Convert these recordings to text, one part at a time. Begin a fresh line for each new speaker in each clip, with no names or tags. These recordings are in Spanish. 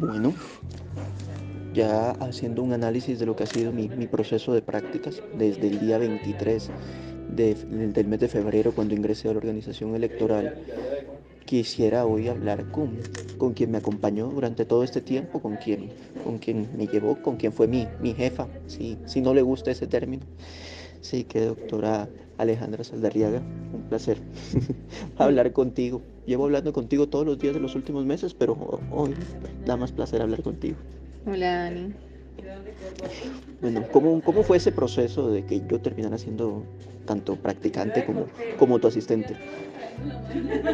Bueno, ya haciendo un análisis de lo que ha sido mi, proceso de prácticas desde el día 23 del mes de febrero cuando ingresé a la organización electoral, quisiera hoy hablar con, con quien me acompañó durante todo este tiempo, con quien, con quien me llevó, con quien fue mi, mi jefa, si, si no le gusta ese término. Sí, que doctora Alejandra Saldarriaga, un placer hablar contigo. Llevo hablando contigo todos los días de los últimos meses, pero hoy da más placer hablar contigo.
Hola, Dani.
Bueno, ¿cómo, ¿cómo fue ese proceso de que yo terminara siendo tanto practicante como, como tu asistente?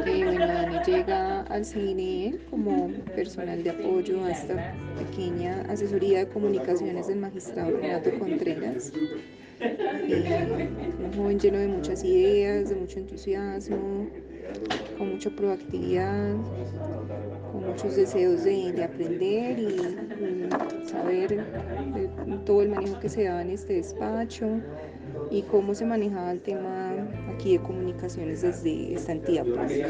bueno, Dani llega al CINE como personal de apoyo a esta pequeña asesoría de comunicaciones del magistrado Renato Contreras. Eh, un joven lleno de muchas ideas, de mucho entusiasmo, con mucha proactividad, con muchos deseos de, aprender y, saber todo el manejo que se daba en este despacho y cómo se manejaba el tema aquí de comunicaciones desde esta entidad pública.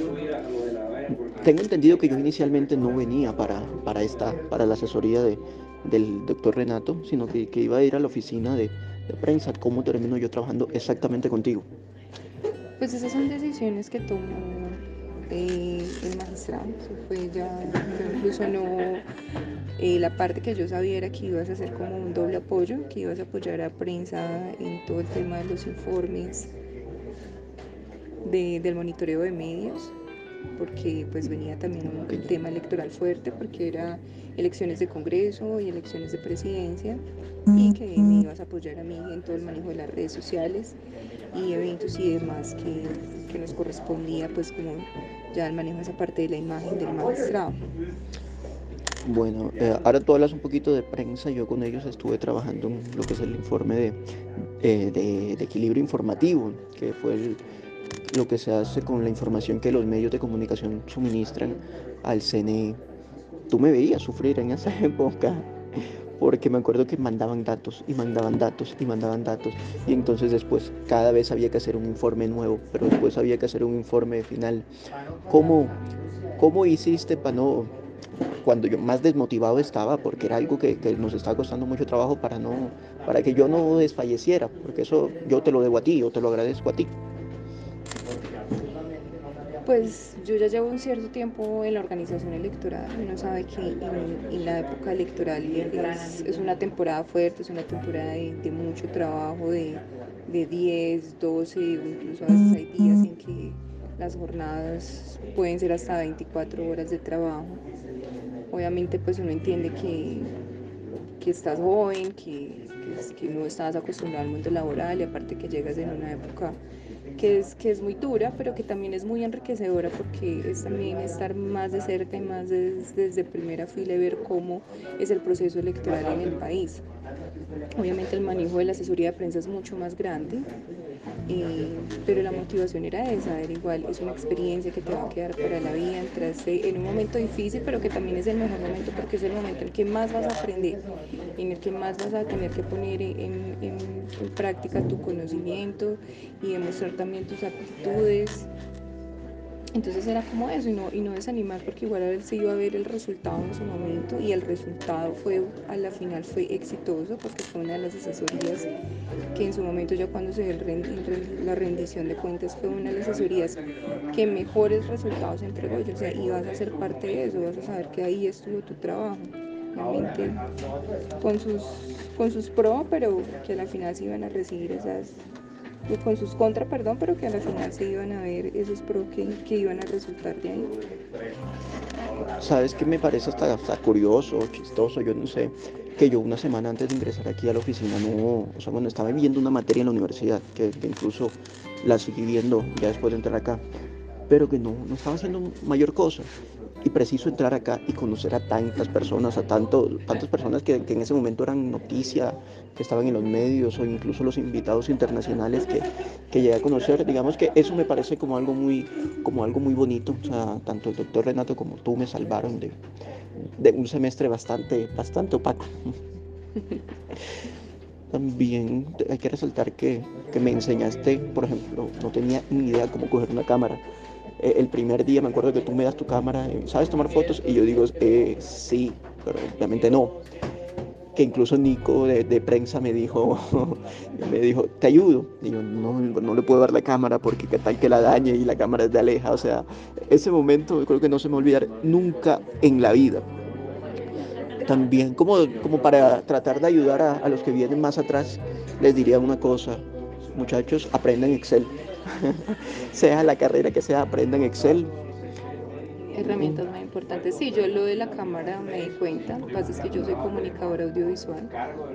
Tengo entendido que yo inicialmente no venía para, para, esta, para la asesoría de, del doctor Renato, sino que, que iba a ir a la oficina de, de prensa. ¿Cómo termino yo trabajando exactamente contigo?
Pues esas son decisiones que tomó eh, el magistrado. fue ya, incluso no. Eh, la parte que yo sabía era que ibas a hacer como un doble apoyo, que ibas a apoyar a prensa en todo el tema de los informes, del monitoreo de medios porque pues venía también un, tema electoral fuerte, porque era elecciones de Congreso y elecciones de presidencia, y que me ibas a apoyar a mí en todo el manejo de las redes sociales y eventos y demás que, que nos correspondía pues como ya el manejo de esa parte de la imagen del magistrado.
Bueno, eh, ahora tú hablas un poquito de prensa, yo con ellos estuve trabajando en lo que es el informe de, eh, de, de equilibrio informativo, que fue el, lo que se hace con la información que los medios de comunicación suministran al CNE. Tú me veías sufrir en esa época, porque me acuerdo que mandaban datos y mandaban datos y mandaban datos, y entonces después cada vez había que hacer un informe nuevo, pero después había que hacer un informe final. ¿Cómo, cómo hiciste para no, cuando yo más desmotivado estaba, porque era algo que, que, nos estaba costando mucho trabajo para, no, para que yo no desfalleciera, porque eso yo te lo debo a ti, yo te lo agradezco a ti.
Pues yo ya llevo un cierto tiempo en la organización electoral. Uno sabe que en, la época electoral es, una temporada fuerte, es una temporada de, mucho trabajo, de, de 10, 12, incluso a veces hay días en que las jornadas pueden ser hasta 24 horas de trabajo. Obviamente pues uno entiende que, que estás joven, que, que, que no estás acostumbrado al mundo laboral y aparte que llegas en una época que es, que es muy dura, pero que también es muy enriquecedora porque es también estar más de cerca y más desde primera fila y ver cómo es el proceso electoral en el país. Obviamente el manejo de la asesoría de prensa es mucho más grande, pero la motivación era esa, era igual, es una experiencia que te va a quedar para la vida, entraste en un momento difícil, pero que también es el mejor momento porque es el momento en el que más vas a aprender, en el que más vas a tener que poner en, en práctica tu conocimiento y demostrar también tus aptitudes entonces era como eso y no, y no desanimar porque igual ver si iba a ver el resultado en su momento y el resultado fue a la final fue exitoso porque fue una de las asesorías que en su momento ya cuando se dio la rendición de cuentas fue una de las asesorías que mejores resultados entregó. o sea, ibas a ser parte de eso, vas a saber que ahí estuvo tu trabajo. Obviamente con sus, con sus pros, pero que a la final se iban a recibir esas con sus contras, perdón, pero que a la final se iban a ver esos pros que, iban a resultar de ahí.
¿Sabes qué me parece hasta, curioso, chistoso? Yo no sé, que yo una semana antes de ingresar aquí a la oficina, no, o sea, bueno, estaba viviendo una materia en la universidad, que, que incluso la seguí viendo ya después de entrar acá, pero que no, no estaba haciendo mayor cosa y preciso entrar acá y conocer a tantas personas, a tanto, tantas personas que, en ese momento eran noticia, que estaban en los medios o incluso los invitados internacionales que, que llegué a conocer. Digamos que eso me parece como algo muy, como algo muy bonito. O sea, tanto el doctor Renato como tú me salvaron de, de un semestre bastante, bastante opaco. También hay que resaltar que, que me enseñaste, por ejemplo, no tenía ni idea cómo coger una cámara eh, el primer día me acuerdo que tú me das tu cámara, eh, ¿sabes tomar fotos? Y yo digo, eh, sí, pero obviamente no. Que incluso Nico de, prensa me dijo, me dijo, te ayudo. Y yo, no, no le puedo dar la cámara porque qué tal que la dañe y la cámara es de aleja. O sea, ese momento creo que no se me va nunca en la vida. También como, como para tratar de ayudar a, a los que vienen más atrás, les diría una cosa, muchachos, aprendan Excel. sea la carrera que sea, aprendan Excel.
Herramientas muy importantes. Sí, yo lo de la cámara me di cuenta. Lo que pasa es que yo soy comunicadora audiovisual.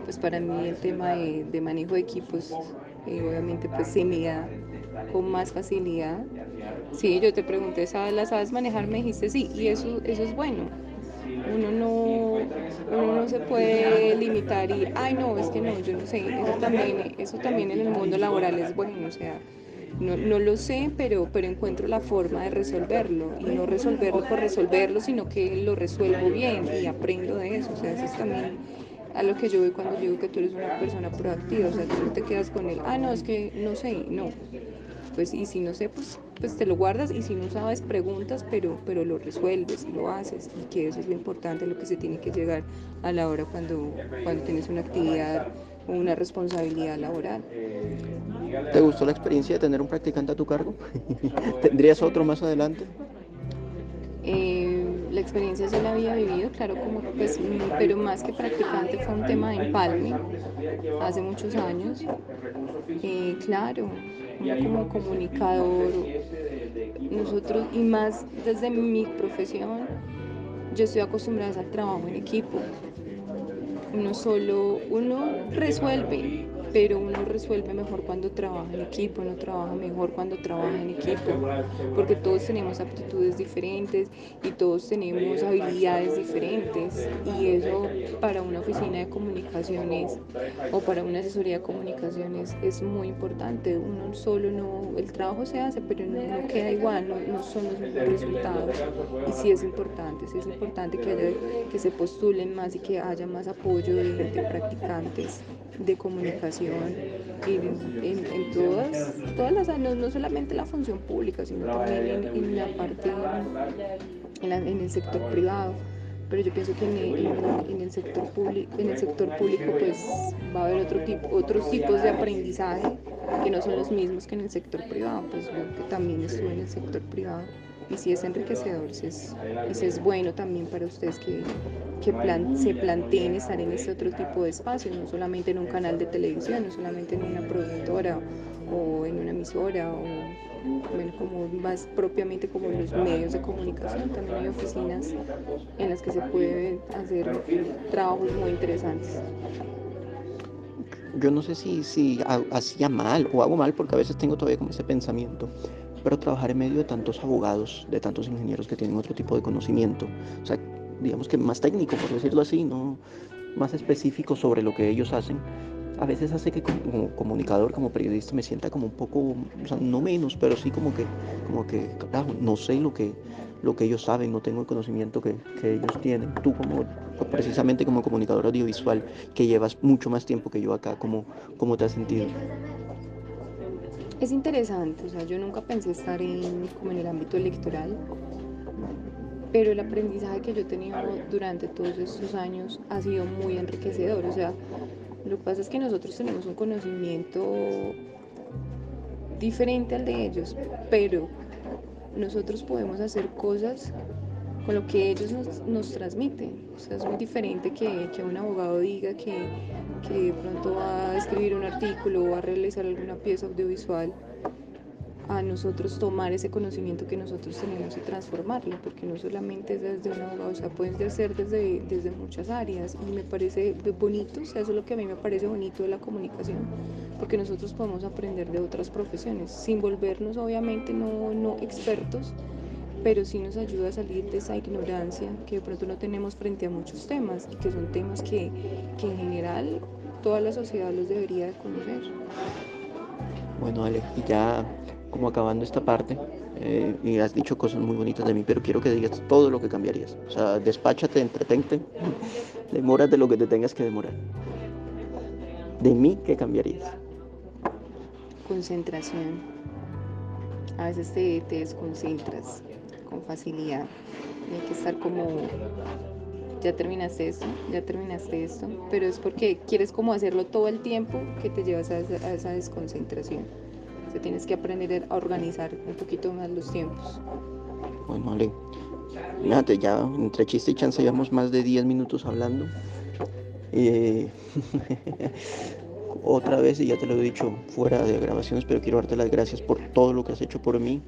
Pues para mí el tema de, de manejo de equipos, eh, obviamente, pues se me da con más facilidad. Sí, yo te pregunté, ¿sabes, ¿la sabes manejar? Me dijiste sí, y eso, eso es bueno. Uno no, uno no se puede limitar y, ay no, es que no, yo no sé, eso también, eso también en el mundo laboral es bueno, o sea, no, no, lo sé, pero, pero encuentro la forma de resolverlo y no resolverlo por resolverlo, sino que lo resuelvo bien y aprendo de eso. O sea, eso es también a lo que yo veo cuando digo que tú eres una persona proactiva. O sea, tú no te quedas con él, ah, no, es que no sé, no. Pues, y si no sé, pues, pues te lo guardas y si no sabes, preguntas, pero, pero lo resuelves, lo haces y que eso es lo importante, lo que se tiene que llegar a la hora cuando, cuando tienes una actividad o una responsabilidad laboral.
¿Te gustó la experiencia de tener un practicante a tu cargo? ¿Tendrías otro más adelante?
Eh, la experiencia sí la había vivido, claro, como pues, pero más que practicante fue un tema de empalme hace muchos años. Eh, claro, como comunicador, nosotros, y más desde mi profesión, yo estoy acostumbrada al trabajo en equipo. Uno solo, uno resuelve, pero uno resuelve mejor cuando trabaja en equipo, uno trabaja mejor cuando trabaja en equipo, porque todos tenemos aptitudes diferentes y todos tenemos habilidades diferentes y eso para una oficina de comunicaciones o para una asesoría de comunicaciones es muy importante. Uno solo no, el trabajo se hace, pero no, queda igual, no, son los resultados y sí es importante, sí es importante que, haya, que se postulen más y que haya más apoyo de practicantes de comunicación en, en, en todas, todas las no, no, solamente la función pública, sino también en, en la parte, en, la, en, el sector privado. Pero yo pienso que en el, sector público, en el sector público pues va a haber otro tipo, otros tipos de aprendizaje que no son los mismos que en el sector privado. Pues yo que también estuve en el sector privado y si es enriquecedor, si es, si es bueno también para ustedes que, que plan, se planteen estar en este otro tipo de espacios, no solamente en un canal de televisión, no solamente en una productora o en una emisora o bueno, como más propiamente como los medios de comunicación, también hay oficinas en las que se pueden hacer trabajos muy interesantes.
Yo no sé si, si hacía mal o hago mal porque a veces tengo todavía como ese pensamiento pero trabajar en medio de tantos abogados, de tantos ingenieros que tienen otro tipo de conocimiento, o sea, digamos que más técnico, por decirlo así, no más específico sobre lo que ellos hacen, a veces hace que como comunicador, como periodista, me sienta como un poco, o sea, no menos, pero sí como que, como que, claro, no sé lo que, lo que ellos saben, no tengo el conocimiento que, que ellos tienen. Tú como, precisamente como comunicador audiovisual, que llevas mucho más tiempo que yo acá, ¿cómo, cómo te has sentido?
Es interesante, o sea, yo nunca pensé estar en, como en el ámbito electoral, pero el aprendizaje que yo he tenido durante todos estos años ha sido muy enriquecedor. O sea, lo que pasa es que nosotros tenemos un conocimiento diferente al de ellos, pero nosotros podemos hacer cosas con lo que ellos nos, nos transmiten. O sea, es muy diferente que, que un abogado diga que que de pronto va a escribir un artículo o va a realizar alguna pieza audiovisual, a nosotros tomar ese conocimiento que nosotros tenemos y transformarlo, porque no solamente es desde un abogado, o sea, puede ser desde, desde muchas áreas y me parece bonito, o sea, eso es lo que a mí me parece bonito de la comunicación, porque nosotros podemos aprender de otras profesiones, sin volvernos obviamente no, no expertos, pero sí nos ayuda a salir de esa ignorancia que de pronto no tenemos frente a muchos temas y que son temas que, que en general toda la sociedad los debería de conocer.
Bueno, Ale, y ya como acabando esta parte, eh, y has dicho cosas muy bonitas de mí, pero quiero que digas todo lo que cambiarías. O sea, despáchate, entretente, demórate lo que te tengas que demorar. De mí, ¿qué cambiarías?
Concentración. A veces te, te desconcentras con facilidad. Hay que estar como ya terminaste esto, ya terminaste esto, pero es porque quieres como hacerlo todo el tiempo que te llevas a esa, desconcentración. O sea, tienes que aprender a organizar un poquito más los tiempos.
Bueno, Ale, fíjate, ya entre chiste y chance llevamos más de 10 minutos hablando. Eh, otra vez, y ya te lo he dicho fuera de grabaciones, pero quiero darte las gracias por todo lo que has hecho por mí.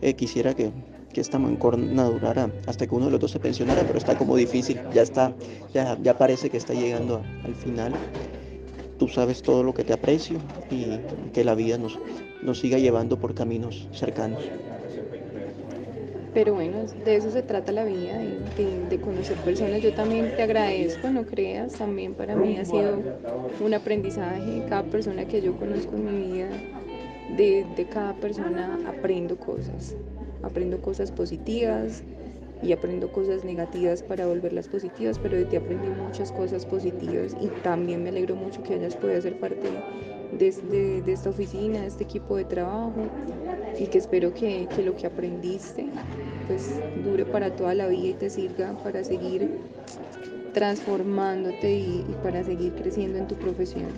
Eh, quisiera que, que, esta mancorna durara hasta que uno de los dos se pensionara, pero está como difícil, ya está, ya, ya parece que está llegando a, al final. Tú sabes todo lo que te aprecio y que la vida nos, nos siga llevando por caminos cercanos.
Pero bueno, de eso se trata la vida, de, de, de, conocer personas. Yo también te agradezco, no creas, también para mí ha sido un aprendizaje. Cada persona que yo conozco en mi vida, de, de cada persona aprendo cosas. Aprendo cosas positivas y aprendo cosas negativas para volverlas positivas, pero de ti aprendí muchas cosas positivas y también me alegro mucho que hayas podido ser parte de, de, de esta oficina, de este equipo de trabajo y que espero que, que, lo que aprendiste pues dure para toda la vida y te sirva para seguir transformándote y para seguir creciendo en tu profesión.